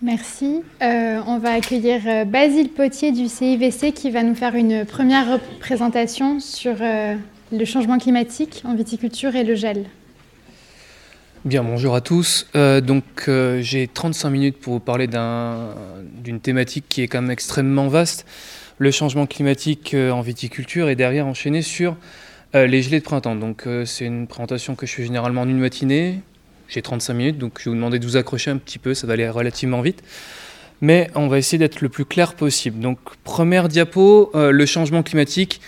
Merci. Euh, on va accueillir euh, Basile Potier du CIVC qui va nous faire une première présentation sur euh, le changement climatique en viticulture et le gel. Bien, bonjour à tous. donc, j'ai 35 minutes pour vous parler d'une thématique qui est quand même extrêmement vaste, le changement climatique en viticulture, et derrière enchaîner sur les gelées de printemps. Donc, c'est une présentation que je fais généralement en une matinée, j'ai 35 minutes, donc je vais vous demander de vous accrocher un petit peu, ça va aller relativement vite. Mais on va essayer d'être le plus clair possible. Donc, première diapo, euh, le changement climatique.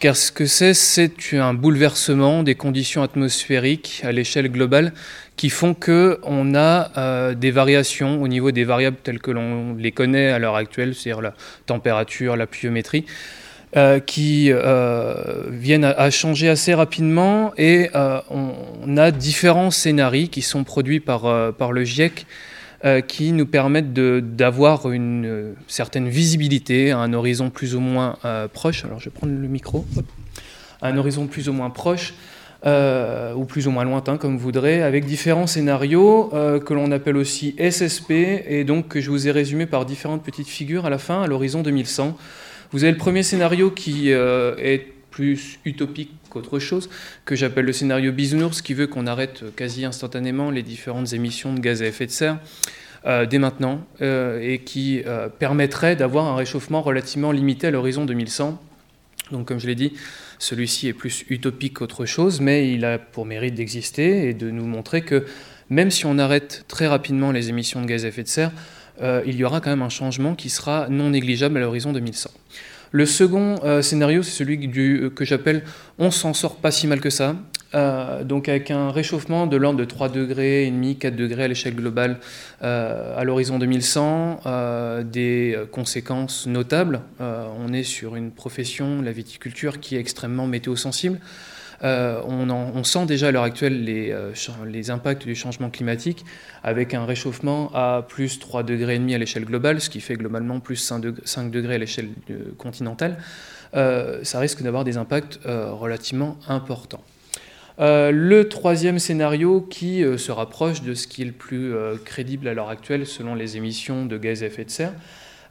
Car ce que c'est, c'est un bouleversement des conditions atmosphériques à l'échelle globale qui font qu'on a euh, des variations au niveau des variables telles que l'on les connaît à l'heure actuelle, c'est-à-dire la température, la pluviométrie. Euh, qui euh, viennent à, changer assez rapidement et euh, on, a différents scénarios qui sont produits par, par le GIEC qui nous permettent d'avoir une certaine visibilité à un horizon plus ou moins proche. Alors je vais prendre le micro. À un horizon plus ou moins proche. ou plus ou moins lointain, comme vous voudrez, avec différents scénarios que l'on appelle aussi SSP, et donc que je vous ai résumé par différentes petites figures à la fin, à l'horizon 2100. Vous avez le premier scénario qui euh, est plus utopique qu'autre chose, que j'appelle le scénario bisounours, qui veut qu'on arrête quasi instantanément les différentes émissions de gaz à effet de serre euh, dès maintenant, euh, et qui permettrait d'avoir un réchauffement relativement limité à l'horizon 2100. Donc comme je l'ai dit, celui-ci est plus utopique qu'autre chose, mais il a pour mérite d'exister et de nous montrer que même si on arrête très rapidement les émissions de gaz à effet de serre, euh, il y aura quand même un changement qui sera non négligeable à l'horizon 2100. Le second euh, scénario, c'est celui euh, que j'appelle on s'en sort pas si mal que ça. donc avec un réchauffement de l'ordre de 3 degrés et demi, 4 degrés à l'échelle globale à l'horizon 2100, des conséquences notables. on est sur une profession, la viticulture, qui est extrêmement météo-sensible. Euh, on, sent déjà à l'heure actuelle euh, les, impacts du changement climatique avec un réchauffement à plus 3,5 degrés à l'échelle globale, ce qui fait globalement plus 5 degrés à l'échelle euh, continentale. ça risque d'avoir des impacts relativement importants. le troisième scénario qui se rapproche de ce qui est le plus crédible à l'heure actuelle selon les émissions de gaz à effet de serre,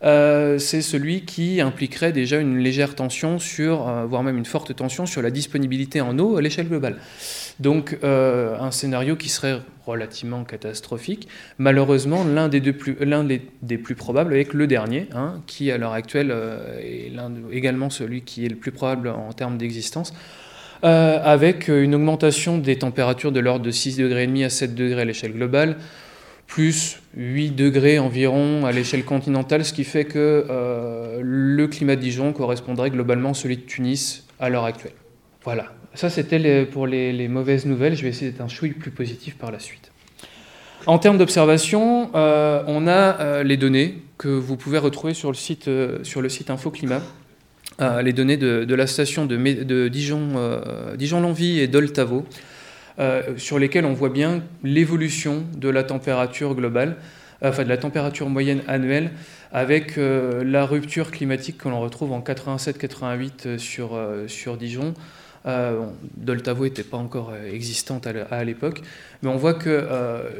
euh, c'est celui qui impliquerait déjà une légère tension sur, euh, voire même une forte tension sur la disponibilité en eau à l'échelle globale. Donc euh, un scénario qui serait relativement catastrophique. Malheureusement, l'un des, plus, des, plus probables avec le dernier, hein, qui à l'heure actuelle est également celui qui est le plus probable en termes d'existence. avec une augmentation des températures de l'ordre de 6,5 degrés à 7 degrés à l'échelle globale, plus 8 degrés environ à l'échelle continentale, ce qui fait que euh, le climat de Dijon correspondrait globalement à celui de Tunis à l'heure actuelle. Voilà, ça c'était pour les, mauvaises nouvelles, je vais essayer d'être un chouille plus positif par la suite. En termes d'observation, euh, on a euh, les données que vous pouvez retrouver sur le site, sur le site InfoClimat. les données de, la station de, Dijon, Dijon-Longwy et d'Oltavo, euh, sur lesquels on voit bien l'évolution de la température globale, euh, enfin de la température moyenne annuelle, avec euh, la rupture climatique que l'on retrouve en 87-88 sur, Dijon. Doltavo n'était pas encore existante à l'époque, mais on voit que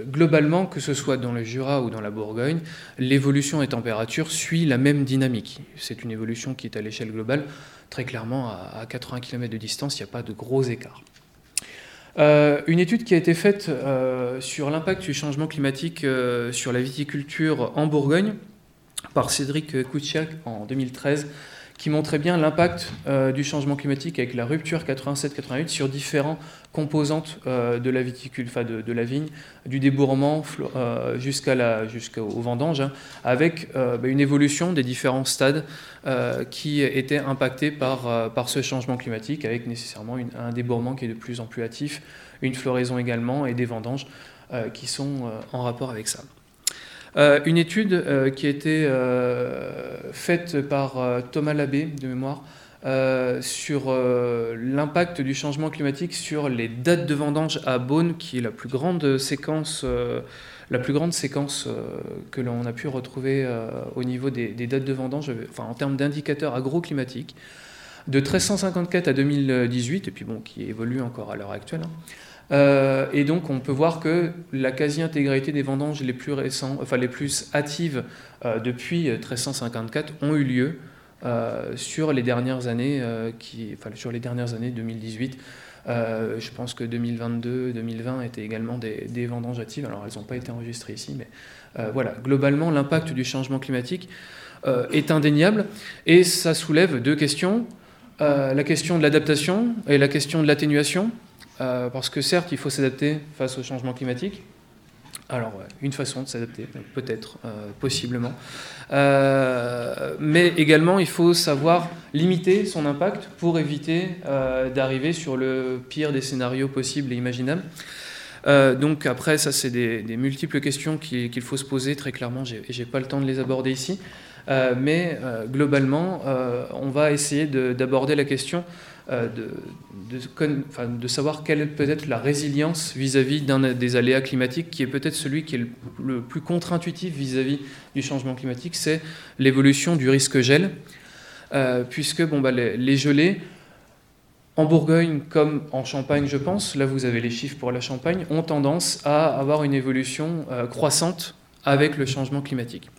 globalement, que ce soit dans le Jura ou dans la Bourgogne, l'évolution des températures suit la même dynamique. C'est une évolution qui est à l'échelle globale. Très clairement, à 80 km de distance, il n'y a pas de gros écarts. Euh, une étude qui a été faite euh, sur l'impact du changement climatique euh, sur la viticulture en Bourgogne par Cédric Kouchiak en 2013 qui montrait bien l'impact du changement climatique avec la rupture 87-88 sur différentes composantes de la viticule, de, la vigne, du débourrement jusqu'à jusqu'au vendange, hein, avec bah, une évolution des différents stades qui étaient impactés par, par ce changement climatique, avec nécessairement un débourrement qui est de plus en plus hâtif, une floraison également et des vendanges qui sont en rapport avec ça. Euh, une étude euh, qui a été euh, faite par Thomas Labbé, de mémoire, sur l'impact du changement climatique sur les dates de vendange à Beaune, qui est la plus grande séquence, la plus grande séquence que l'on a pu retrouver au niveau des, dates de vendange, en termes d'indicateurs agroclimatiques, de 1354 à 2018, et puis bon, qui évolue encore à l'heure actuelle. Hein. Et donc on peut voir que la quasi-intégralité des vendanges les plus récentes, enfin les plus hâtives depuis 1354 ont eu lieu sur les dernières années, enfin, sur les dernières années 2018. je pense que 2022, 2020 étaient également des, des vendanges hâtives. Alors elles n'ont pas été enregistrées ici, mais voilà. Globalement, l'impact du changement climatique euh, est indéniable et ça soulève deux questions. Euh, la question de l'adaptation et la question de l'atténuation, euh, parce que certes, il faut s'adapter face au changement climatique. Alors, une façon de s'adapter, peut-être, possiblement. mais également, il faut savoir limiter son impact pour éviter d'arriver sur le pire des scénarios possibles et imaginables. donc après, ça, c'est des, multiples questions qu'il faut se poser très clairement. J'ai, pas le temps de les aborder ici. Euh, mais euh, globalement, euh, on va essayer d'aborder la question de, de, savoir quelle peut être la résilience vis-à-vis d'un des aléas climatiques, qui est peut-être celui qui est le, plus contre-intuitif vis-à-vis du changement climatique, c'est l'évolution du risque gel, puisque bon, bah, les, gelées, en Bourgogne comme en Champagne, je pense, là vous avez les chiffres pour la Champagne, ont tendance à avoir une évolution croissante avec le changement climatique.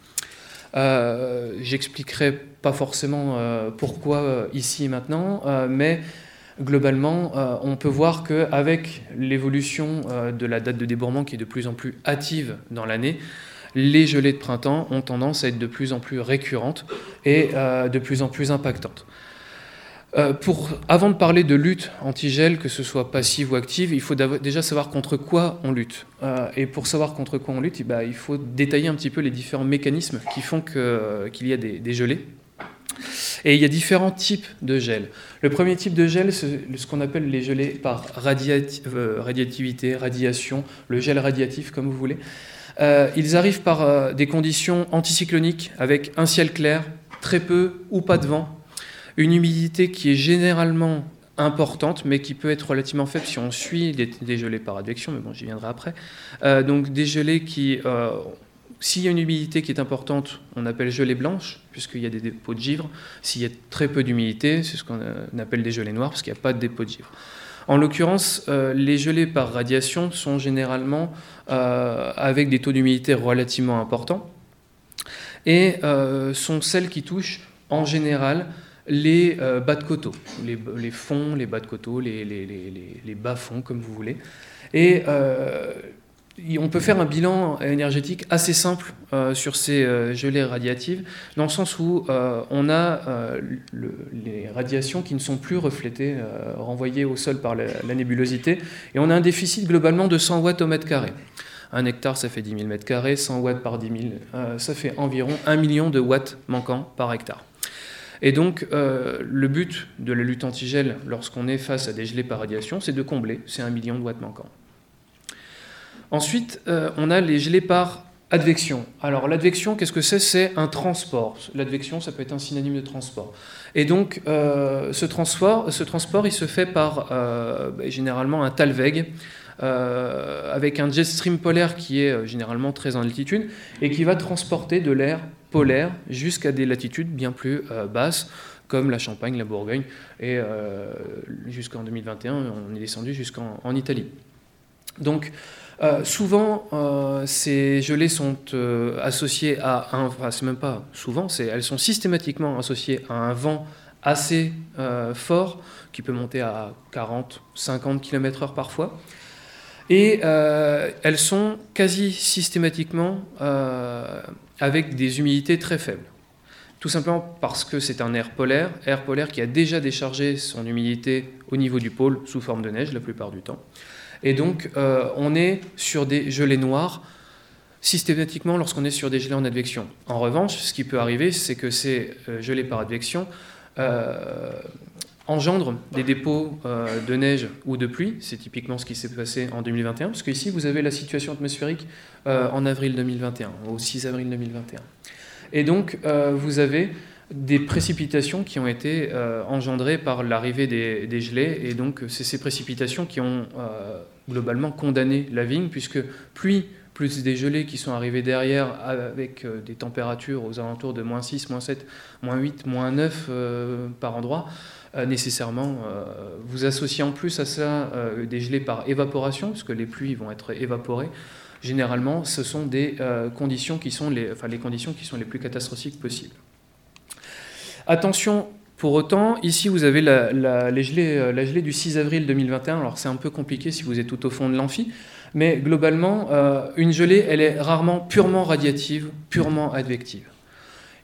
Euh, j'expliquerai pas forcément euh, pourquoi euh, ici et maintenant, mais globalement, on peut voir qu'avec l'évolution de la date de débourrement qui est de plus en plus hâtive dans l'année, les gelées de printemps ont tendance à être de plus en plus récurrentes et de plus en plus impactantes. Euh, avant de parler de lutte anti-gel, que ce soit passive ou active, il faut déjà savoir contre quoi on lutte. Euh, et pour savoir contre quoi on lutte, eh ben, il faut détailler un petit peu les différents mécanismes qui font qu'il y a des, gelées. Et il y a différents types de gel. Le premier type de gel, c'est ce qu'on appelle les gelées par euh, radiativité, radiation, le gel radiatif comme vous voulez. ils arrivent par des conditions anticycloniques avec un ciel clair, très peu ou pas de vent, une humidité qui est généralement importante, mais qui peut être relativement faible si on suit des, gelées par advection, mais bon, j'y viendrai après. Euh, donc des gelées qui, euh, s'il y a une humidité qui est importante, on appelle gelée blanche, puisqu'il y a des dépôts de givre. S'il y a très peu d'humidité, c'est ce qu'on appelle des gelées noires, parce qu'il n'y a pas de dépôt de givre. En l'occurrence, euh, les gelées par radiation sont généralement avec des taux d'humidité relativement importants et sont celles qui touchent en général les euh, bas de coteaux, les, fonds, les bas de coteaux, les, bas-fonds, comme vous voulez. Et euh, on peut faire un bilan énergétique assez simple euh, sur ces gelées radiatives, dans le sens où on a les radiations qui ne sont plus reflétées, renvoyées au sol par la, nébulosité, et on a un déficit globalement de 100 watts au mètre carré. Un hectare, ça fait 10 000 mètres carrés, 100 watts par 10 000, ça fait environ 1 million de watts manquants par hectare. Et donc, euh, le but de la lutte antigel lorsqu'on est face à des gelées par radiation, c'est de combler ces 1 million de watts manquants. Ensuite, euh, on a les gelées par advection. Alors, l'advection, qu'est-ce que c'est? C'est un transport. L'advection, ça peut être un synonyme de transport. Et donc, euh, ce, transport, ce transport, il se fait par bah, généralement un talweg. avec un jet stream polaire qui est généralement très en altitude et qui va transporter de l'air polaire jusqu'à des latitudes bien plus euh, basses, comme la Champagne, la Bourgogne, et euh, jusqu'en 2021, on est descendu jusqu'en Italie. Donc, euh, souvent, ces gelées sont associées à un, enfin, c'est même pas souvent, elles sont systématiquement associées à un vent assez fort, qui peut monter à 40, 50 km/h parfois. Et elles sont quasi systématiquement avec des humidités très faibles. Tout simplement parce que c'est un air polaire, air polaire qui a déjà déchargé son humidité au niveau du pôle sous forme de neige la plupart du temps. Et donc euh, on est sur des gelées noires systématiquement lorsqu'on est sur des gelées en advection. En revanche, ce qui peut arriver, c'est que ces euh, gelées par advection euh, engendrent des dépôts de neige ou de pluie. C'est typiquement ce qui s'est passé en 2021, parce qu'ici, vous avez la situation atmosphérique en avril 2021, au 6 avril 2021. Et donc, vous avez des précipitations qui ont été engendrées par l'arrivée des, gelées, et donc c'est ces précipitations qui ont globalement condamné la vigne, puisque pluie plus des gelées qui sont arrivées derrière avec des températures aux alentours de moins 6, moins 7, moins 8, moins 9 par endroit, nécessairement, vous associez en plus à ça des gelées par évaporation, puisque les pluies vont être évaporées, généralement, ce sont des conditions qui sont les, enfin, les conditions qui sont les plus catastrophiques possibles. Attention, pour autant, ici vous avez la, gelée, euh, du 6 avril 2021. Alors c'est un peu compliqué si vous êtes tout au fond de l'amphi, mais globalement, euh, une gelée, elle est rarement purement radiative, purement advective.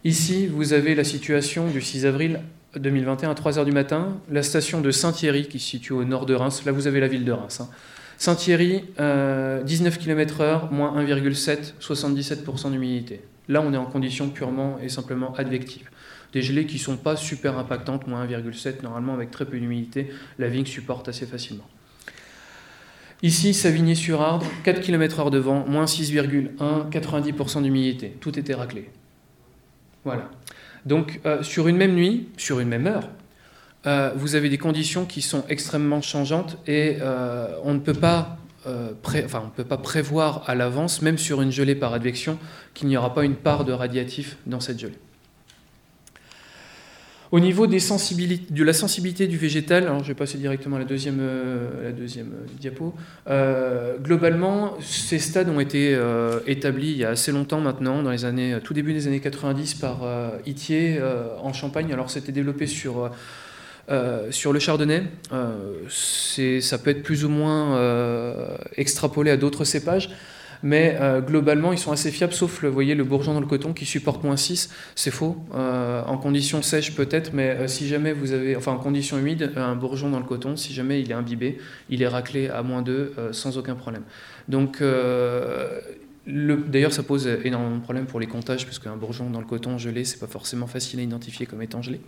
Ici, vous avez la situation du 6 avril 2021 à 3h du matin, la station de Saint-Thierry qui se situe au nord de Reims. Là, vous avez la ville de Reims. Hein. Saint-Thierry, 19 km/h, moins 1,7, 77% d'humidité. Là, on est en condition purement et simplement advective. Des gelées qui ne sont pas super impactantes, moins 1,7 normalement avec très peu d'humidité, la vigne supporte assez facilement. Ici, Savigny-sur-Ardre, 4 km/h de vent, moins 6,1, 90% d'humidité. Tout était raclé. Voilà. Donc, euh, sur une même nuit, sur une même heure, euh, vous avez des conditions qui sont extrêmement changeantes et euh, on ne peut pas enfin, on ne peut pas prévoir à l'avance, même sur une gelée par advection, qu'il n'y aura pas une part de radiatif dans cette gelée. Au niveau des sensibilités, de la sensibilité du végétal, alors je vais passer directement à la deuxième, euh, euh, diapo. Euh, globalement, ces stades ont été établis il y a assez longtemps maintenant, dans les années, tout début des années 90 par Itier en Champagne. Alors c'était développé sur sur le chardonnay, ça peut être plus ou moins extrapolé à d'autres cépages mais euh, globalement, ils sont assez fiables, sauf le, bourgeon dans le coton qui supporte moins 6. C'est faux. Euh, en conditions sèches, peut-être, mais euh, si jamais vous avez, enfin en conditions humides, un bourgeon dans le coton, si jamais il est imbibé, il est raclé à moins 2 sans aucun problème. Donc, D'ailleurs, ça pose énormément de problèmes pour les comptages, parce qu'un bourgeon dans le coton gelé, c'est pas forcément facile à identifier comme étant gelé.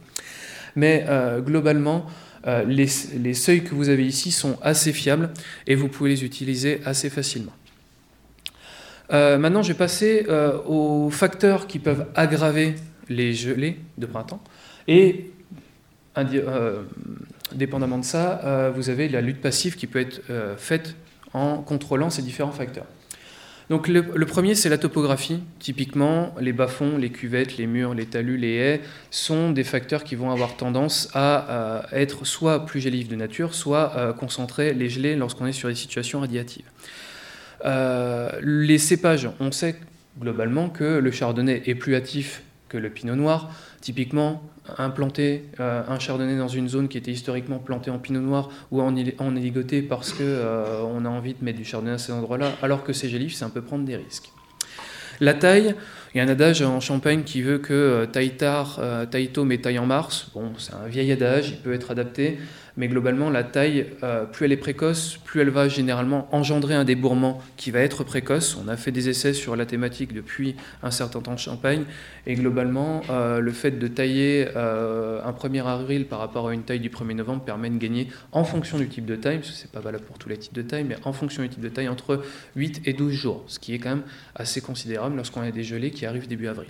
Mais globalement, les, seuils que vous avez ici sont assez fiables et vous pouvez les utiliser assez facilement. Euh, maintenant, je vais passer euh, aux facteurs qui peuvent aggraver les gelées de printemps. Et euh, dépendamment de ça, vous avez la lutte passive qui peut être faite en contrôlant ces différents facteurs. Donc le, premier, c'est la topographie. Typiquement, les bas-fonds, les cuvettes, les murs, les talus, les haies sont des facteurs qui vont avoir tendance à, être soit plus gélifs de nature, soit concentrer les gelées lorsqu'on est sur des situations radiatives. Euh, les cépages, on sait globalement que le chardonnay est plus hâtif que le pinot noir. Typiquement, implanter euh, un chardonnay dans une zone qui était historiquement plantée en pinot noir ou en, en éligoté parce qu'on euh, on a envie de mettre du chardonnay à ces endroits-là, alors que c'est gélif, c'est un peu prendre des risques. La taille, il y a un adage en Champagne qui veut que taille tard, taille tôt, mais taille en mars. Bon, c'est un vieil adage, il peut être adapté mais globalement, la taille, euh, plus elle est précoce, plus elle va généralement engendrer un débourrement qui va être précoce. On a fait des essais sur la thématique depuis un certain temps de Champagne, et globalement, euh, le fait de tailler euh, un 1er avril par rapport à une taille du 1er novembre permet de gagner, en fonction du type de taille, parce que ce n'est pas valable pour tous les types de taille, mais en fonction du type de taille, entre 8 et 12 jours, ce qui est quand même assez considérable lorsqu'on a des gelées qui arrivent début avril.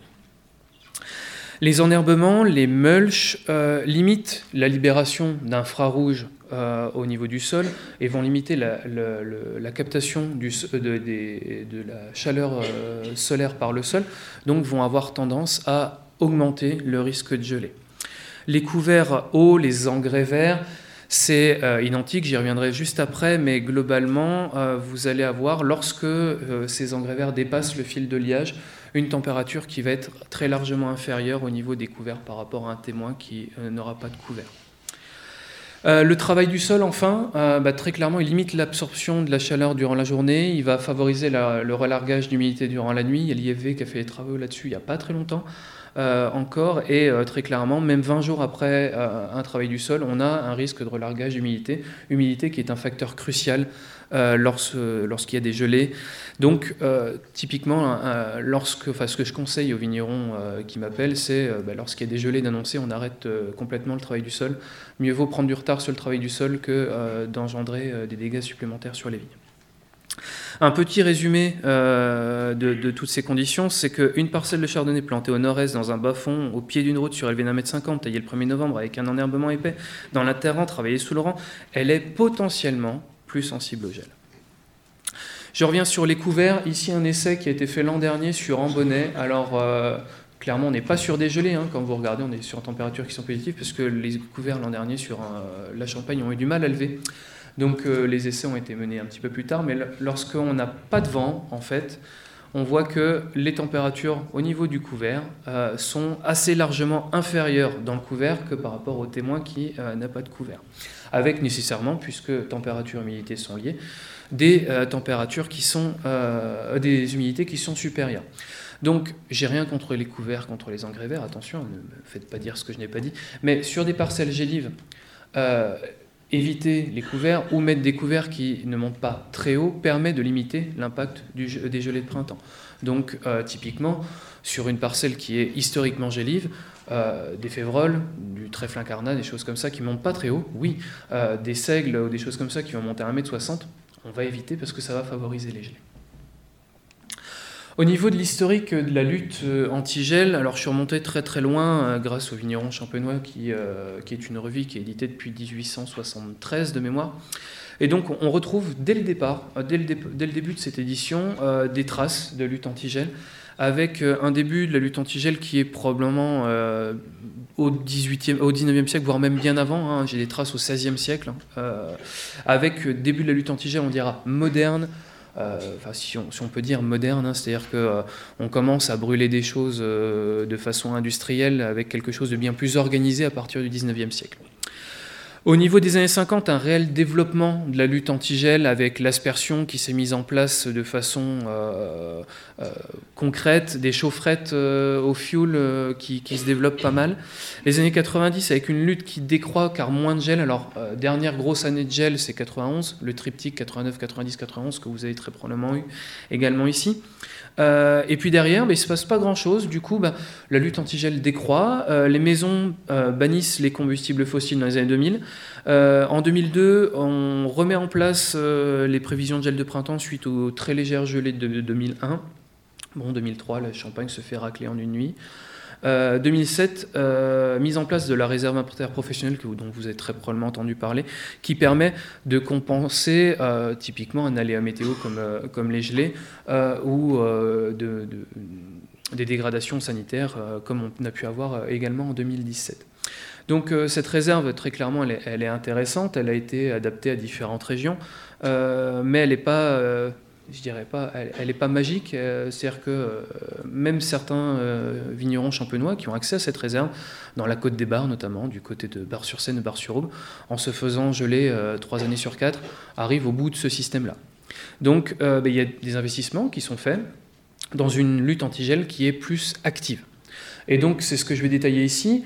Les enherbements, les mulches euh, limitent la libération d'infrarouge euh, au niveau du sol et vont limiter la, captation euh, de, la chaleur solaire par le sol, donc vont avoir tendance à augmenter le risque de gelée. Les couverts hauts, les engrais verts, c'est identique, j'y reviendrai juste après, mais globalement, vous allez avoir, lorsque ces engrais verts dépassent le fil de liage, une température qui va être très largement inférieure au niveau des couverts par rapport à un témoin qui euh, n'aura pas de couvert. Euh, le travail du sol, enfin, euh, bah, très clairement, il limite l'absorption de la chaleur durant la journée, il va favoriser le relargage d'humidité durant la nuit. Il y a l'IFV qui a fait des travaux là-dessus il n'y a pas très longtemps. Encore. Et très clairement, même 20 jours après un travail du sol, on a un risque de relargage d'humidité. Humidité qui est un facteur crucial lorsqu'il y a des gelées. Donc, typiquement, lorsque, enfin, ce que je conseille aux vignerons qui m'appellent, c'est bah, lorsqu'il y a des gelées d'annoncer, on arrête complètement le travail du sol. Mieux vaut prendre du retard sur le travail du sol que d'engendrer des dégâts supplémentaires sur les vignes. Un petit résumé euh, de, toutes ces conditions, c'est qu'une parcelle de chardonnay plantée au nord-est dans un bas-fond, au pied d'une route surélevée d'un mètre cinquante, taillée le 1er novembre avec un enherbement épais, dans la terre travaillée sous le rang, elle est potentiellement plus sensible au gel. Je reviens sur les couverts. Ici, un essai qui a été fait l'an dernier sur Ambonnet. Alors, euh, clairement, on n'est pas sur des gelées. Hein. Quand vous regardez, on est sur températures qui sont positives parce que les couverts l'an dernier sur la Champagne ont eu du mal à lever. Donc, les essais ont été menés un petit peu plus tard. Mais lorsqu'on n'a pas de vent, en fait, on voit que les températures au niveau du couvert euh, sont assez largement inférieures dans le couvert que par rapport au témoin qui euh, n'a pas de couvert. Avec nécessairement, puisque température et humidité sont liées, des euh, températures qui sont des humidités qui sont supérieures. Donc, j'ai rien contre les couverts, contre les engrais verts, attention, ne me faites pas dire ce que je n'ai pas dit, mais sur des parcelles gélives, éviter les couverts ou mettre des couverts qui ne montent pas très haut permet de limiter l'impact des gelées de printemps. Donc euh, typiquement, sur une parcelle qui est historiquement gélive, euh, des févroles, du trèfle incarnat, des choses comme ça qui montent pas très haut, oui, euh, des seigles ou des choses comme ça qui vont monter à 1m60, on va éviter parce que ça va favoriser les gelées. Au niveau de l'historique de la lutte euh, anti-gel, alors je suis remonté très très loin grâce au Vigneron Champenois, qui, est une revue qui est éditée depuis 1873 de mémoire. Et donc on retrouve dès le départ, dès le début de cette édition, des traces de lutte anti-gel, avec un début de la lutte anti-gel qui est probablement au, 18e, au 19e siècle, voire même bien avant, hein. j'ai des traces au 16e siècle, hein. avec début de la lutte anti-gel, on dira moderne, euh, enfin, si on, peut dire moderne, hein, c'est-à-dire qu'on euh, commence à brûler des choses euh, de façon industrielle avec quelque chose de bien plus organisé à partir du 19e siècle. Au niveau des années 50, un réel développement de la lutte anti-gel avec l'aspersion qui s'est mise en place de façon euh, euh, concrète, des chaufferettes euh, au fuel qui, se développent pas mal. Les années 90 avec une lutte qui décroît car moins de gel. Alors, dernière grosse année de gel, c'est 91, le triptyque 89, 90, 91 que vous avez très probablement eu également ici. Euh, et puis derrière, bah, il ne se passe pas grand-chose. Du coup, bah, la lutte anti-gel décroît. Euh, les maisons euh, bannissent les combustibles fossiles dans les années 2000. en 2002, on remet en place les prévisions de gel de printemps suite aux très légères gelées de 2001. Bon, 2003, la Champagne se fait racler en une nuit. 2007, euh, euh, mise en place de la réserve inventaire professionnelle, que, dont vous avez très probablement entendu parler, qui permet de compenser euh, typiquement un aléa météo comme, les gelées ou de, des dégradations sanitaires comme on a pu avoir également en 2017. Donc cette réserve, très clairement, est, elle est, intéressante, elle a été adaptée à différentes régions, mais elle n'est pas je dirais pas, elle n'est pas magique. Euh, c'est-à-dire que euh, même certains euh, vignerons champenois qui ont accès à cette réserve, dans la côte des Bars notamment, du côté de Bar-sur-Seine et Bar-sur-Aube, en se faisant geler trois années sur quatre, arrivent au bout de ce système-là. Donc ben, il y a des investissements qui sont faits dans une lutte antigel qui est plus active. Et donc c'est ce que je vais détailler ici.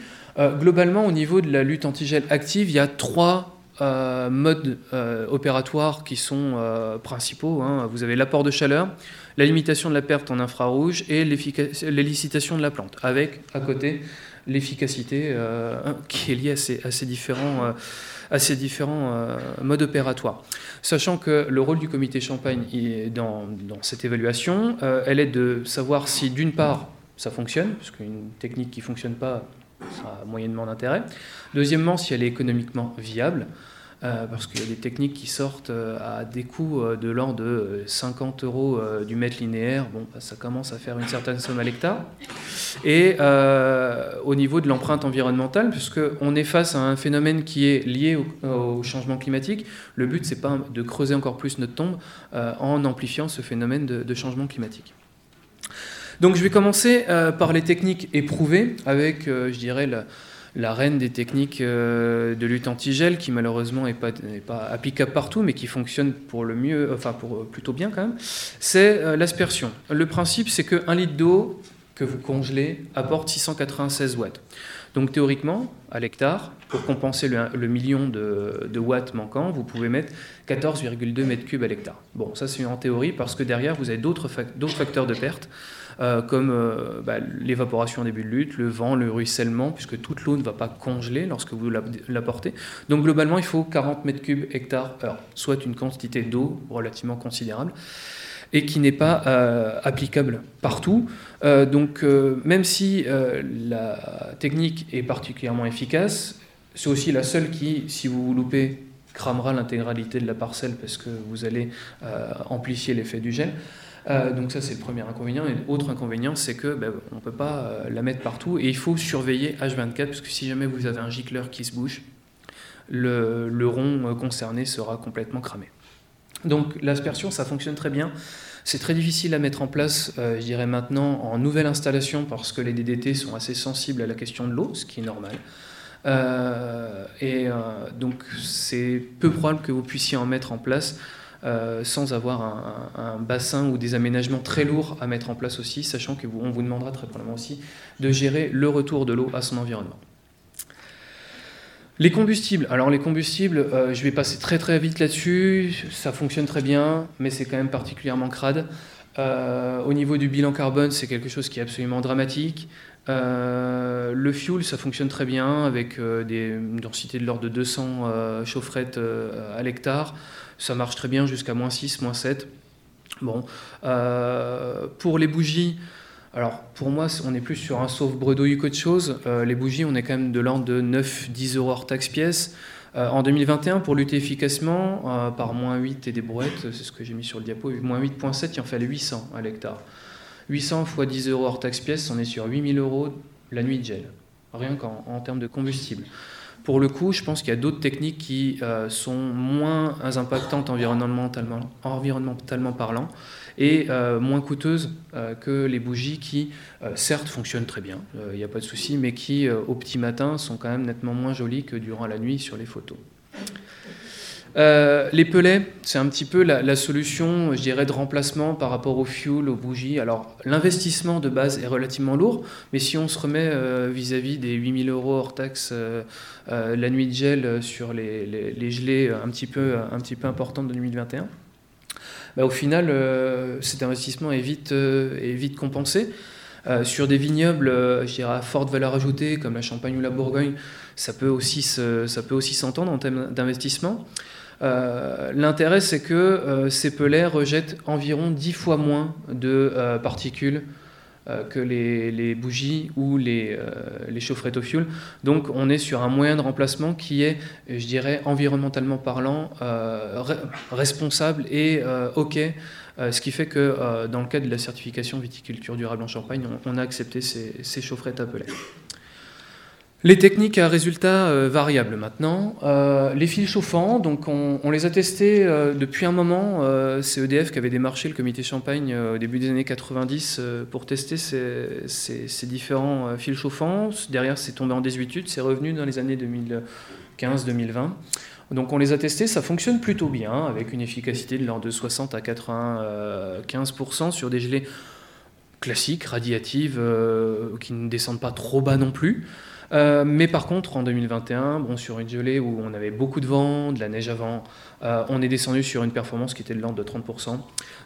globalement, au niveau de la lutte antigel active, il y a trois euh, modes euh, opératoires qui sont euh, principaux. Hein. Vous avez l'apport de chaleur, la limitation de la perte en infrarouge et l'élicitation de la plante, avec à côté l'efficacité qui est liée à ces, différents, modes opératoires. Sachant que le rôle du comité Champagne dans, dans cette évaluation, elle est de savoir si d'une part ça fonctionne, parce qu'une technique qui ne fonctionne pas sera moyennement d'intérêt. Deuxièmement, si elle est économiquement viable, euh, parce qu'il y a des techniques qui sortent euh, à des coûts euh, de l'ordre de 50 euros du mètre linéaire. Bon, bah, ça commence à faire une certaine somme à l'hectare. Et au niveau de l'empreinte environnementale, puisqu'on est face à un phénomène qui est lié au, changement climatique, le but, c'est pas de creuser encore plus notre tombe en amplifiant ce phénomène de changement climatique. Donc je vais commencer par les techniques éprouvées avec, je dirais, la, reine des techniques euh, de lutte anti-gel, qui malheureusement n'est pas, applicable partout, mais qui fonctionne pour le mieux, enfin pour euh, plutôt bien quand même, c'est euh, l'aspersion. Le principe, c'est qu'un litre d'eau que vous congelez apporte 696 watts. Donc théoriquement, à l'hectare, pour compenser le, million de, de, watts manquants, vous pouvez mettre 14,2 mètres cubes à l'hectare. Bon, ça c'est en théorie parce que derrière, vous avez d'autres facteurs de perte. Euh, comme euh, bah, l'évaporation en début de lutte, le vent, le ruissellement, puisque toute l'eau ne va pas congeler lorsque vous l'apportez. Donc globalement, il faut 40 mètres cubes hectare heure, soit une quantité d'eau relativement considérable et qui n'est pas euh, applicable partout. donc même si la technique est particulièrement efficace, c'est aussi la seule qui, si vous vous loupez cramera l'intégralité de la parcelle parce que vous allez amplifier l'effet du gel. Donc ça c'est le premier inconvénient. Et l'autre inconvénient c'est que ben, on ne peut pas la mettre partout et il faut surveiller H24 parce que si jamais vous avez un gicleur qui se bouge, le, rond concerné sera complètement cramé. Donc l'aspersion ça fonctionne très bien. C'est très difficile à mettre en place, euh, je dirais maintenant, en nouvelle installation parce que les DDT sont assez sensibles à la question de l'eau, ce qui est normal. Euh, et euh, donc c'est peu probable que vous puissiez en mettre en place sans avoir un, bassin ou des aménagements très lourds à mettre en place aussi, sachant qu'on vous, vous demandera très probablement aussi de gérer le retour de l'eau à son environnement. Les combustibles. Alors les combustibles, euh, je vais passer très très vite là-dessus. Ça fonctionne très bien, mais c'est quand même particulièrement crade. Euh, au niveau du bilan carbone, c'est quelque chose qui est absolument dramatique. Euh, le fuel, ça fonctionne très bien avec des, une densité de l'ordre de 200 chaufferettes à l'hectare. Ça marche très bien jusqu'à moins 6, moins 7. Bon. pour les bougies, alors pour moi, on est plus sur un sauf bredouille qu'autre chose. Euh, les bougies, on est quand même de l'ordre de 9-10 euros hors taxe pièce. Euh, en 2021, pour lutter efficacement, euh, par moins 8 et des brouettes, c'est ce que j'ai mis sur le diapo, moins 8.7, il en fallait 800 à l'hectare. 800 fois 10 euros hors taxe pièce, on est sur 8000 euros la nuit de gel, rien qu'en termes de combustible. Pour le coup, je pense qu'il y a d'autres techniques qui sont moins impactantes environnementalement, parlant et euh, moins coûteuses euh, que les bougies qui, euh, certes, fonctionnent très bien, il n'y a pas de souci, mais qui, au petit matin, sont quand même nettement moins jolies que durant la nuit sur les photos. Les pelets, c'est un petit peu la, solution, je dirais, de remplacement par rapport au fuel, aux bougies. Alors, l'investissement de base est relativement lourd, mais si on se remet vis-à-vis des 8000 euros hors taxe la nuit de gel sur les, gelées un petit peu, un petit peu importantes de 2021, bah, au final, euh, cet investissement est vite, euh, est vite compensé. Euh, sur des vignobles, je dirais à forte valeur ajoutée, comme la Champagne ou la Bourgogne, ça peut aussi, ça peut aussi s'entendre en termes d'investissement. L'intérêt, c'est que ces pelets rejettent environ 10 fois moins de particules euh, que les, bougies ou les, euh, les chaufferettes au fioul. Donc on est sur un moyen de remplacement qui est, je dirais, environnementalement parlant, euh, responsable et OK. ce qui fait que dans le cadre de la certification viticulture durable en Champagne, on, a accepté ces, ces chaufferettes à pellet. Les techniques à résultats euh, variables maintenant. Euh, les fils chauffants, donc on, les a testés euh, depuis un moment. c'est EDF qui avait démarché le comité Champagne au début des années 90 pour tester ces, différents fils chauffants. Derrière, c'est tombé en désuétude, c'est revenu dans les années 2015-2020. Donc on les a testés, ça fonctionne plutôt bien, avec une efficacité de l'ordre de 60 à 95% sur des gelées classiques, radiatives, qui ne descendent pas trop bas non plus. Euh, mais par contre, en 2021, bon, sur une gelée où on avait beaucoup de vent, de la neige avant, euh, on est descendu sur une performance qui était de l'ordre de 30%.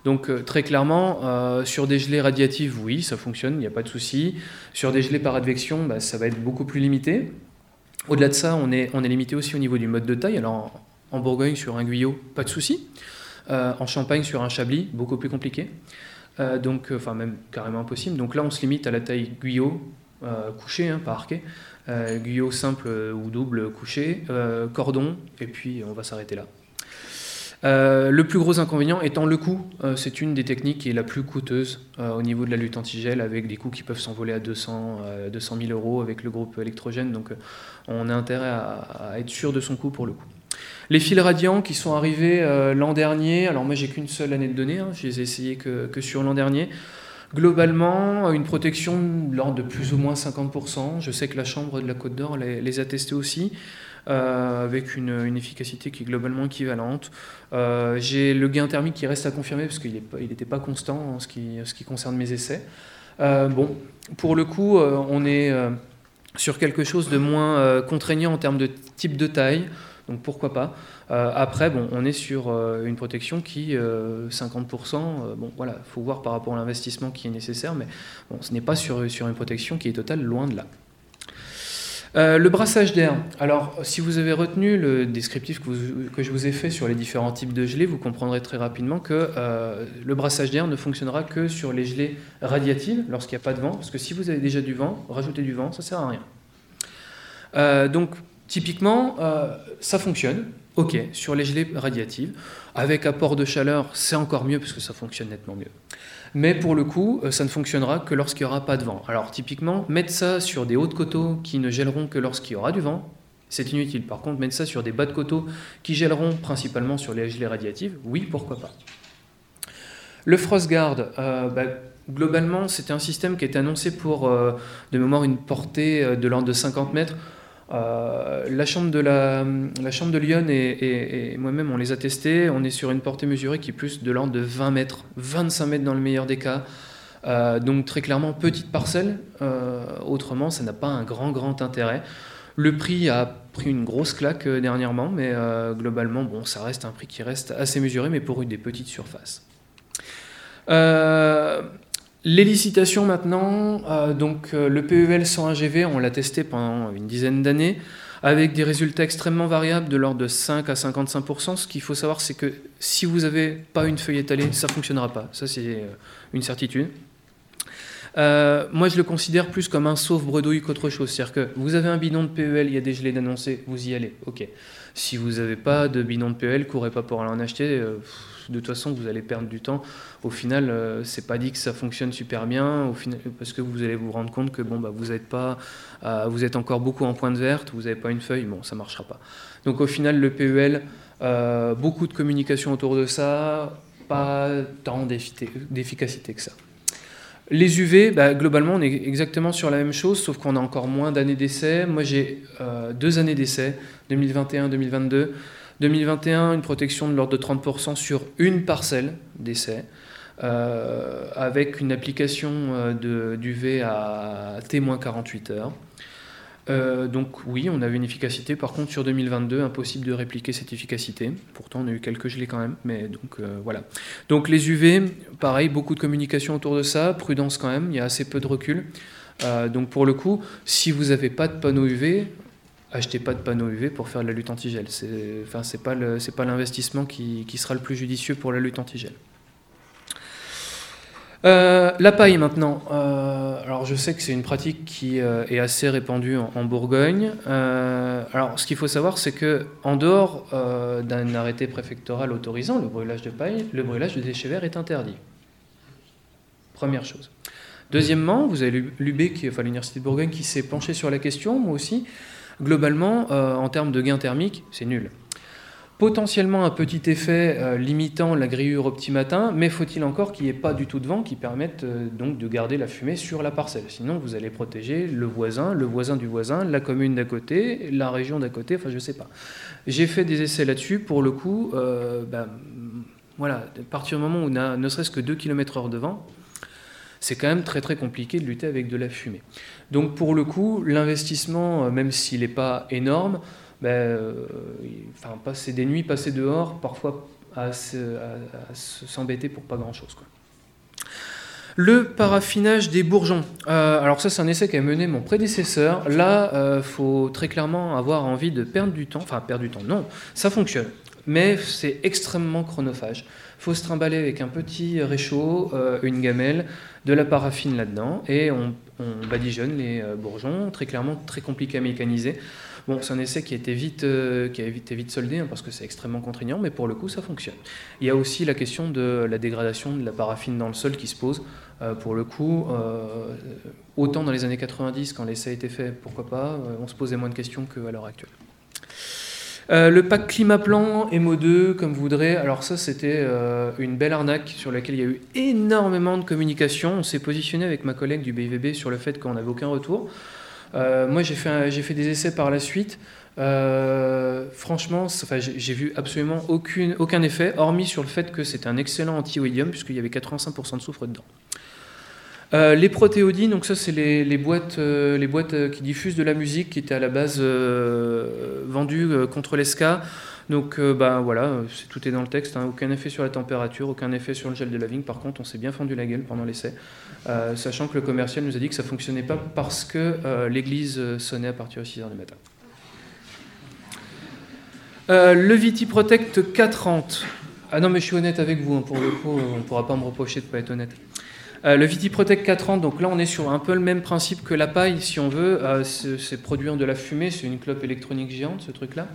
Donc euh, très clairement, sur des gelées radiatives, oui, ça fonctionne, il n'y a pas de souci. Sur des gelées par advection, bah, ça va être beaucoup plus limité. Au-delà de ça, on est, on est limité aussi au niveau du mode de taille. Alors en Bourgogne, sur un guyot, pas de souci. en Champagne, sur un chablis, beaucoup plus compliqué. donc, enfin même carrément impossible. Donc là, on se limite à la taille guyot couché, hein, pas arqué. Euh, guyot simple ou double couché, euh, cordon, et puis on va s'arrêter là. Euh, le plus gros inconvénient étant le coût, c'est une des techniques qui est la plus coûteuse au niveau de la lutte antigel, avec des coûts qui peuvent s'envoler à 200, 200 000 euros avec le groupe électrogène. Donc on a intérêt à, être sûr de son coût pour le coup. Les fils radiants qui sont arrivés l'an dernier, alors moi j'ai qu'une seule année de données, hein, je les ai essayés que sur l'an dernier. Globalement, une protection de de plus ou moins 50%. Je sais que la Chambre de la Côte d'Or les, a testés aussi, euh, avec une, efficacité qui est globalement équivalente. Euh, j'ai le gain thermique qui reste à confirmer, parce qu'il n'était pas constant en ce qui, ce qui concerne mes essais. Euh, bon, pour le coup, on est sur quelque chose de moins contraignant en termes de type de taille, donc pourquoi pas. Euh, après, on est sur euh, une protection qui, 50%, euh, bon, voilà, faut voir par rapport à l'investissement qui est nécessaire, mais bon, ce n'est pas sur, une protection qui est totale, loin de là. le brassage d'air. Alors, si vous avez retenu le descriptif que, que, je vous ai fait sur les différents types de gelées, vous comprendrez très rapidement que le brassage d'air ne fonctionnera que sur les gelées radiatives lorsqu'il n'y a pas de vent, parce que si vous avez déjà du vent, rajouter du vent, ça ne sert à rien. donc, typiquement, ça fonctionne. ok. Sur les gelées radiatives, avec apport de chaleur, c'est encore mieux parce que ça fonctionne nettement mieux. Mais pour le coup, euh, ça ne fonctionnera que lorsqu'il n'y aura pas de vent. Alors typiquement, mettre ça sur des hauts de coteaux qui ne gèleront que lorsqu'il y aura du vent, c'est inutile. Par contre, mettre ça sur des bas de coteaux qui gèleront principalement sur les gelées radiatives, oui, pourquoi pas. Le FrostGuard, euh, bah, globalement, c'était un système qui était annoncé pour, euh, de mémoire, une portée de l'ordre de 50 mètres. Euh, la, chambre de la, chambre de Lyon et, moi-même, on les a testés. On est sur une portée mesurée qui est plus de l'ordre de 20 mètres, 25 mètres dans le meilleur des cas. Euh, donc très clairement, petite parcelle. Euh, autrement, ça n'a pas un grand, grand intérêt. Le prix a pris une grosse claque dernièrement, mais globalement, bon, ça reste un prix qui reste assez mesuré, mais pour une des petites surfaces. Les licitations maintenant, euh, donc euh, le PEL 101 GV, on l'a testé pendant une dizaine d'années, avec des résultats extrêmement variables de l'ordre de 5 à 55%. Ce qu'il faut savoir, c'est que si vous n'avez pas une feuille étalée, ça ne fonctionnera pas. Ça, c'est euh, une certitude. moi, je le considère plus comme un sauf bredouille qu'autre chose. C'est-à-dire que vous avez un bidon de PEL, il y a des gelées d'annoncer, vous y allez. Ok. Si vous n'avez pas de bidon de PEL, courez pas pour aller en acheter de toute façon, vous allez perdre du temps. Au final, euh, c'est pas dit que ça fonctionne super bien, au final, parce que vous allez vous rendre compte que bon, bah, vous êtes pas, euh, vous êtes encore beaucoup en pointe verte, vous n'avez pas une feuille, bon, ça marchera pas. Donc au final, le PEL, euh, beaucoup de communication autour de ça, pas tant d'efficacité que ça. Les UV, bah, globalement, on est exactement sur la même chose, sauf qu'on a encore moins d'années d'essai. Moi, j'ai deux années d'essai, 2021-2022. 2021, une protection de l'ordre de 30% sur une parcelle d'essai, euh, avec une application euh, d'UV à T-48 heures. Euh, donc oui, on avait une efficacité. Par contre, sur 2022, impossible de répliquer cette efficacité. Pourtant, on a eu quelques gelées quand même. Mais donc voilà. Donc les UV, pareil, beaucoup de communication autour de ça. Prudence quand même. Il y a assez peu de recul. donc pour le coup, si vous n'avez pas de panneau UV, achetez pas de panneaux UV pour faire de la lutte antigel. Enfin, c'est pas l'investissement qui, qui, sera le plus judicieux pour la lutte antigel. Euh, la paille maintenant. Euh, alors je sais que c'est une pratique qui euh, est assez répandue en, Bourgogne. alors ce qu'il faut savoir, c'est que en dehors d'un arrêté préfectoral autorisant le brûlage de paille, le brûlage de déchets verts est interdit. Première chose. Deuxièmement, vous avez l'UB, enfin l'université de Bourgogne, qui s'est penché sur la question, moi aussi globalement, euh, en termes de gain thermique, c'est nul. Potentiellement un petit effet euh, limitant la grillure au petit matin, mais faut-il encore qu'il n'y ait pas du tout de vent qui permette euh, donc de garder la fumée sur la parcelle? Sinon, vous allez protéger le voisin, le voisin du voisin, la commune d'à côté, la région d'à côté, enfin je ne sais pas. J'ai fait des essais là-dessus, pour le coup, ben, voilà, à partir du moment où on a ne serait-ce que 2 km heure de vent, c'est quand même très très compliqué de lutter avec de la fumée. Donc pour le coup, l'investissement, euh, même s'il n'est pas énorme, ben, euh, passer des nuits, passer dehors, parfois à, s'embêter pour pas grand-chose. Le paraffinage des bourgeons. Euh, alors ça, c'est un essai qui a mené mon prédécesseur. Là, il faut très clairement avoir envie de perdre du temps. Enfin, perdre du temps, non, ça fonctionne. Mais c'est extrêmement chronophage faut se trimballer avec un petit réchaud, euh, une gamelle, de la paraffine là-dedans, et on, badigeonne les euh, bourgeons, très clairement très compliqué à mécaniser. Bon, c'est un essai qui a été vite, euh, qui a été vite soldé, hein, parce que c'est extrêmement contraignant, mais pour le coup, ça fonctionne. Il y a aussi la question de la dégradation de la paraffine dans le sol qui se pose. pour le coup, autant dans les années 90, quand l'essai a été fait, pourquoi pas, on se posait moins de questions qu'à l'heure actuelle. Euh, le pack climat plan MO2, comme vous voudrez, alors ça c'était euh, une belle arnaque sur laquelle il y a eu énormément de communication. On s'est positionné avec ma collègue du BIVB sur le fait qu'on n'avait aucun retour. Euh, moi j'ai fait, des essais par la suite. franchement, j'ai vu absolument aucun effet, hormis sur le fait que c'était un excellent anti-oïdium, puisqu'il y avait 85% de soufre dedans. Euh, les protéodines, donc ça c'est les, boîtes, euh, euh, qui diffusent de la musique qui étaient à la base vendues contre l'esca. Donc bah, voilà, tout est dans le texte, hein. aucun effet sur la température, aucun effet sur le gel de la vigne. Par contre, on s'est bien fendu la gueule pendant l'essai, sachant que le commercial nous a dit que ça fonctionnait pas parce que l'église sonnait à partir de 6h du matin. le Vitiprotect 430. Ah non mais je suis honnête avec vous, hein, pour le coup, on ne pourra pas me reprocher de ne pas être honnête. Euh, le Vitiprotect 4 ans, donc là on est sur un peu le même principe que la paille, si on veut. Euh, c'est produire de la fumée, c'est une clope électronique géante ce truc-là.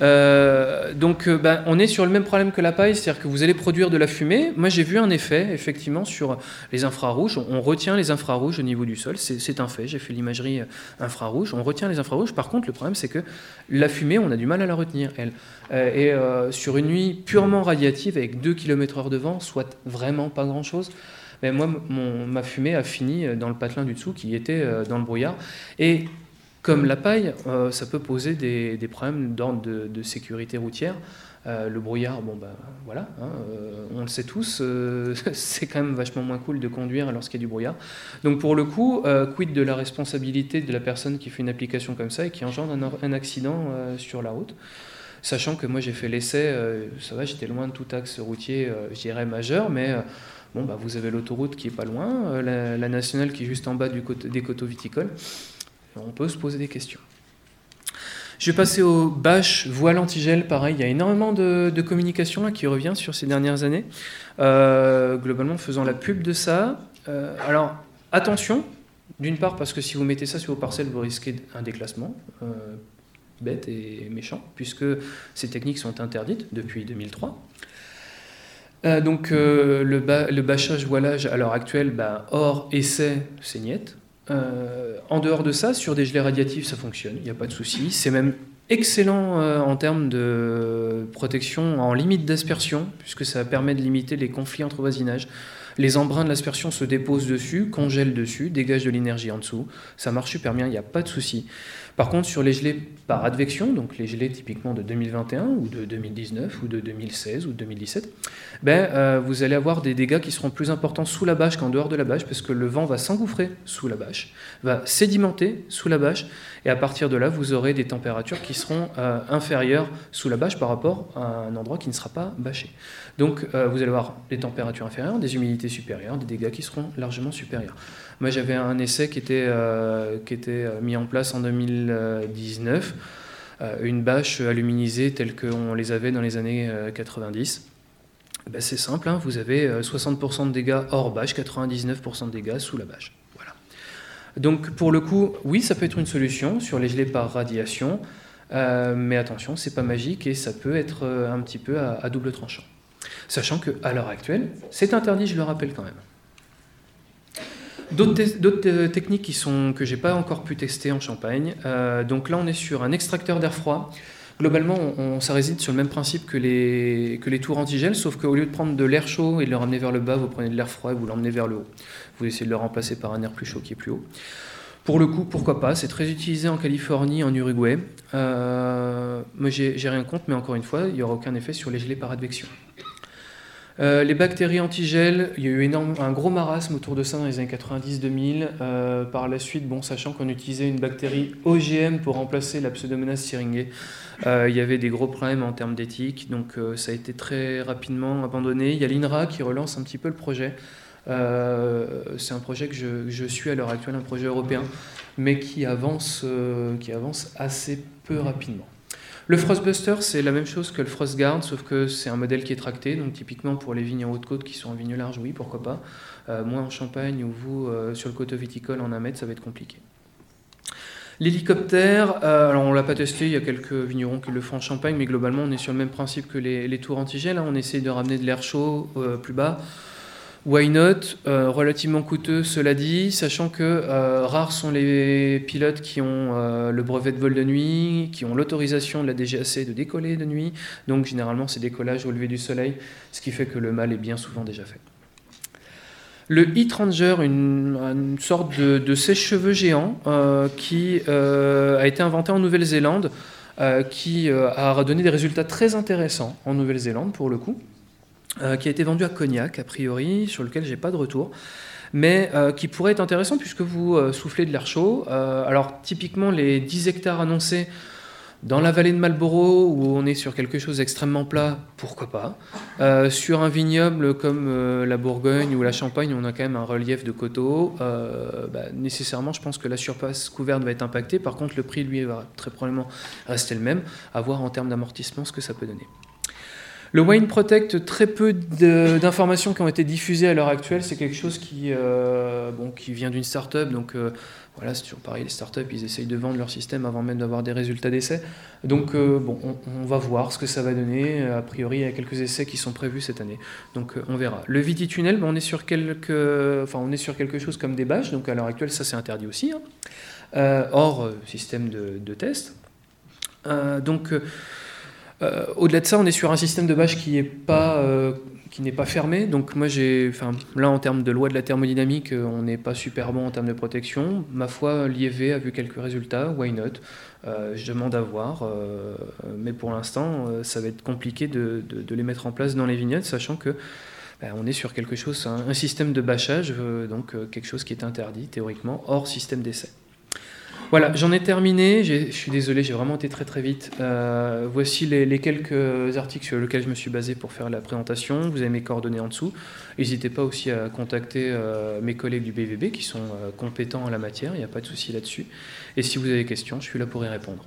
Euh, donc, ben, on est sur le même problème que la paille, c'est-à-dire que vous allez produire de la fumée. Moi, j'ai vu un effet, effectivement, sur les infrarouges. On retient les infrarouges au niveau du sol, c'est un fait. J'ai fait l'imagerie infrarouge. On retient les infrarouges. Par contre, le problème, c'est que la fumée, on a du mal à la retenir, elle. et sur une nuit purement radiative, avec 2 km/h de vent, soit vraiment pas grand-chose, mais moi, ma fumée a fini dans le patelin du dessous qui était dans le brouillard. Et comme la paille, euh, ça peut poser des, problèmes d'ordre de, sécurité routière. Euh, le brouillard, bon ben voilà, hein, euh, on le sait tous, c'est quand même vachement moins cool de conduire lorsqu'il y a du brouillard. Donc pour le coup, quid de la responsabilité de la personne qui fait une application comme ça et qui engendre un, accident sur la route? Sachant que moi j'ai fait l'essai, ça va, j'étais loin de tout axe routier, je dirais majeur, mais bon, bah, vous avez l'autoroute qui est pas loin, la, nationale qui est juste en bas des coteaux viticoles on peut se poser des questions. Je vais passer au bâche voile antigel. Pareil, il y a énormément de, communication là, qui revient sur ces dernières années, euh, globalement faisant la pub de ça. Euh, alors, attention, d'une part parce que si vous mettez ça sur vos parcelles, vous risquez un déclassement. Euh, bête et méchant, puisque ces techniques sont interdites depuis 2003. Donc le, bâchage voilage à l'heure actuelle, bah, hors essai, c'est niette. Euh, en dehors de ça, sur des gelées radiatives, ça fonctionne, il n'y a pas de souci. C'est même excellent euh, en termes de protection en limite d'aspersion, puisque ça permet de limiter les conflits entre voisinages. Les embruns de l'aspersion se déposent dessus, congèlent dessus, dégagent de l'énergie en dessous. Ça marche super bien, il n'y a pas de souci. Par contre, sur les gelées par advection, donc les gelées typiquement de 2021 ou de 2019 ou de 2016 ou de 2017, ben, euh, vous allez avoir des dégâts qui seront plus importants sous la bâche qu'en dehors de la bâche, parce que le vent va s'engouffrer sous la bâche, va sédimenter sous la bâche, et à partir de là, vous aurez des températures qui seront euh, inférieures sous la bâche par rapport à un endroit qui ne sera pas bâché. Donc, euh, vous allez avoir des températures inférieures, des humidités supérieures, des dégâts qui seront largement supérieurs. Moi, j'avais un essai qui était, euh, euh, mis en place en 2019, euh, une bâche aluminisée telle qu'on les avait dans les années 90. Ben, c'est simple, hein, vous avez 60% de dégâts hors bâche, 99% de dégâts sous la bâche. Donc pour le coup, oui, ça peut être une solution sur les gelées par radiation, mais attention, c'est pas magique et ça peut être un petit peu à double tranchant. Sachant qu'à l'heure actuelle, c'est interdit, je le rappelle quand même. D'autres techniques qui sont, que j'ai pas encore pu tester en Champagne. Euh, donc là, on est sur un extracteur d'air froid. Globalement, ça réside sur le même principe que les, que les tours antigel, sauf qu'au lieu de prendre de l'air chaud et de le ramener vers le bas, vous prenez de l'air froid et vous l'emmenez vers le haut. Vous essayez de le remplacer par un air plus chaud qui est plus haut. Pour le coup, pourquoi pas C'est très utilisé en Californie, en Uruguay. Euh, j'ai rien contre, mais encore une fois, il n'y aura aucun effet sur les gelées par advection. Euh, les bactéries antigel, il y a eu un gros marasme autour de ça dans les années 90-2000. Euh, par la suite, bon, sachant qu'on utilisait une bactérie OGM pour remplacer la Pseudomonas syringae, euh, il y avait des gros problèmes en termes d'éthique, donc ça a été très rapidement abandonné. Il y a l'INRA qui relance un petit peu le projet. c'est un projet que je, suis à l'heure actuelle, un projet européen, mais qui avance assez peu rapidement. Le Frostbuster, c'est la même chose que le Frostguard, sauf que c'est un modèle qui est tracté. Donc, typiquement, pour les vignes en haute côte qui sont en vigne large, oui, pourquoi pas. Euh, moi, en Champagne ou vous, euh, sur le coteau viticole, en un mètre, ça va être compliqué. L'hélicoptère, euh, alors on l'a pas testé, il y a quelques vignerons qui le font en Champagne, mais globalement on est sur le même principe que les, tours antigel. Hein. on essaie de ramener de l'air chaud plus bas Why not euh, Relativement coûteux, cela dit, sachant que euh, rares sont les pilotes qui ont euh, le brevet de vol de nuit, qui ont l'autorisation de la DGAC de décoller de nuit. Donc généralement, c'est décollage au lever du soleil, ce qui fait que le mal est bien souvent déjà fait. Le Heat Ranger, une, sorte de, de sèche-cheveux géant qui a été inventé en Nouvelle-Zélande, qui a donné des résultats très intéressants en Nouvelle-Zélande pour le coup. Euh, qui a été vendu à Cognac, a priori, sur lequel j'ai pas de retour, mais euh, qui pourrait être intéressant puisque vous euh, soufflez de l'air chaud. alors, typiquement, les 10 hectares annoncés dans la vallée de Marlborough, où on est sur quelque chose d'extrêmement plat, pourquoi pas. sur un vignoble comme la Bourgogne ou la Champagne, on a quand même un relief de coteaux. Bah, nécessairement, je pense que la surface couverte va être impactée. Par contre, le prix, lui, va très probablement rester le même. À voir en termes d'amortissement ce que ça peut donner. Le Wine Protect, très peu d'informations qui ont été diffusées à l'heure actuelle. C'est quelque chose qui, qui vient d'une start-up. Donc voilà, c'est toujours pareil, les startups, ils essayent de vendre leur système avant même d'avoir des résultats d'essai. Donc, euh, bon, on, va voir ce que ça va donner. A priori, il y a quelques essais qui sont prévus cette année. Donc, euh, on verra. Le Viti-Tunnel, on, est sur enfin, on est sur quelque chose comme des bâches. Donc, à l'heure actuelle, ça, c'est interdit aussi. Hein. Euh, hors système de, de test. donc, au-delà de ça, on est sur un système de bâche qui n'est pas qui n'est pas fermé. Donc moi j'ai, enfin là en termes de loi de la thermodynamique, euh, on n'est pas super bon en termes de protection. Ma foi, l'IEV a vu quelques résultats, why not? Euh, Je demande à voir, euh, mais pour l'instant ça va être compliqué de, les mettre en place dans les vignettes, sachant que ben, on est sur quelque chose, un, système de bâchage, donc quelque chose qui est interdit théoriquement hors système d'essai. Voilà, j'en ai terminé. Je suis désolé, j'ai vraiment été très très vite. Euh, voici les, quelques articles sur lesquels je me suis basé pour faire la présentation. Vous avez mes coordonnées en dessous. N'hésitez pas aussi à contacter euh, mes collègues du BVB qui sont euh, compétents en la matière. Il n'y a pas de souci là-dessus. Et si vous avez des questions, je suis là pour y répondre.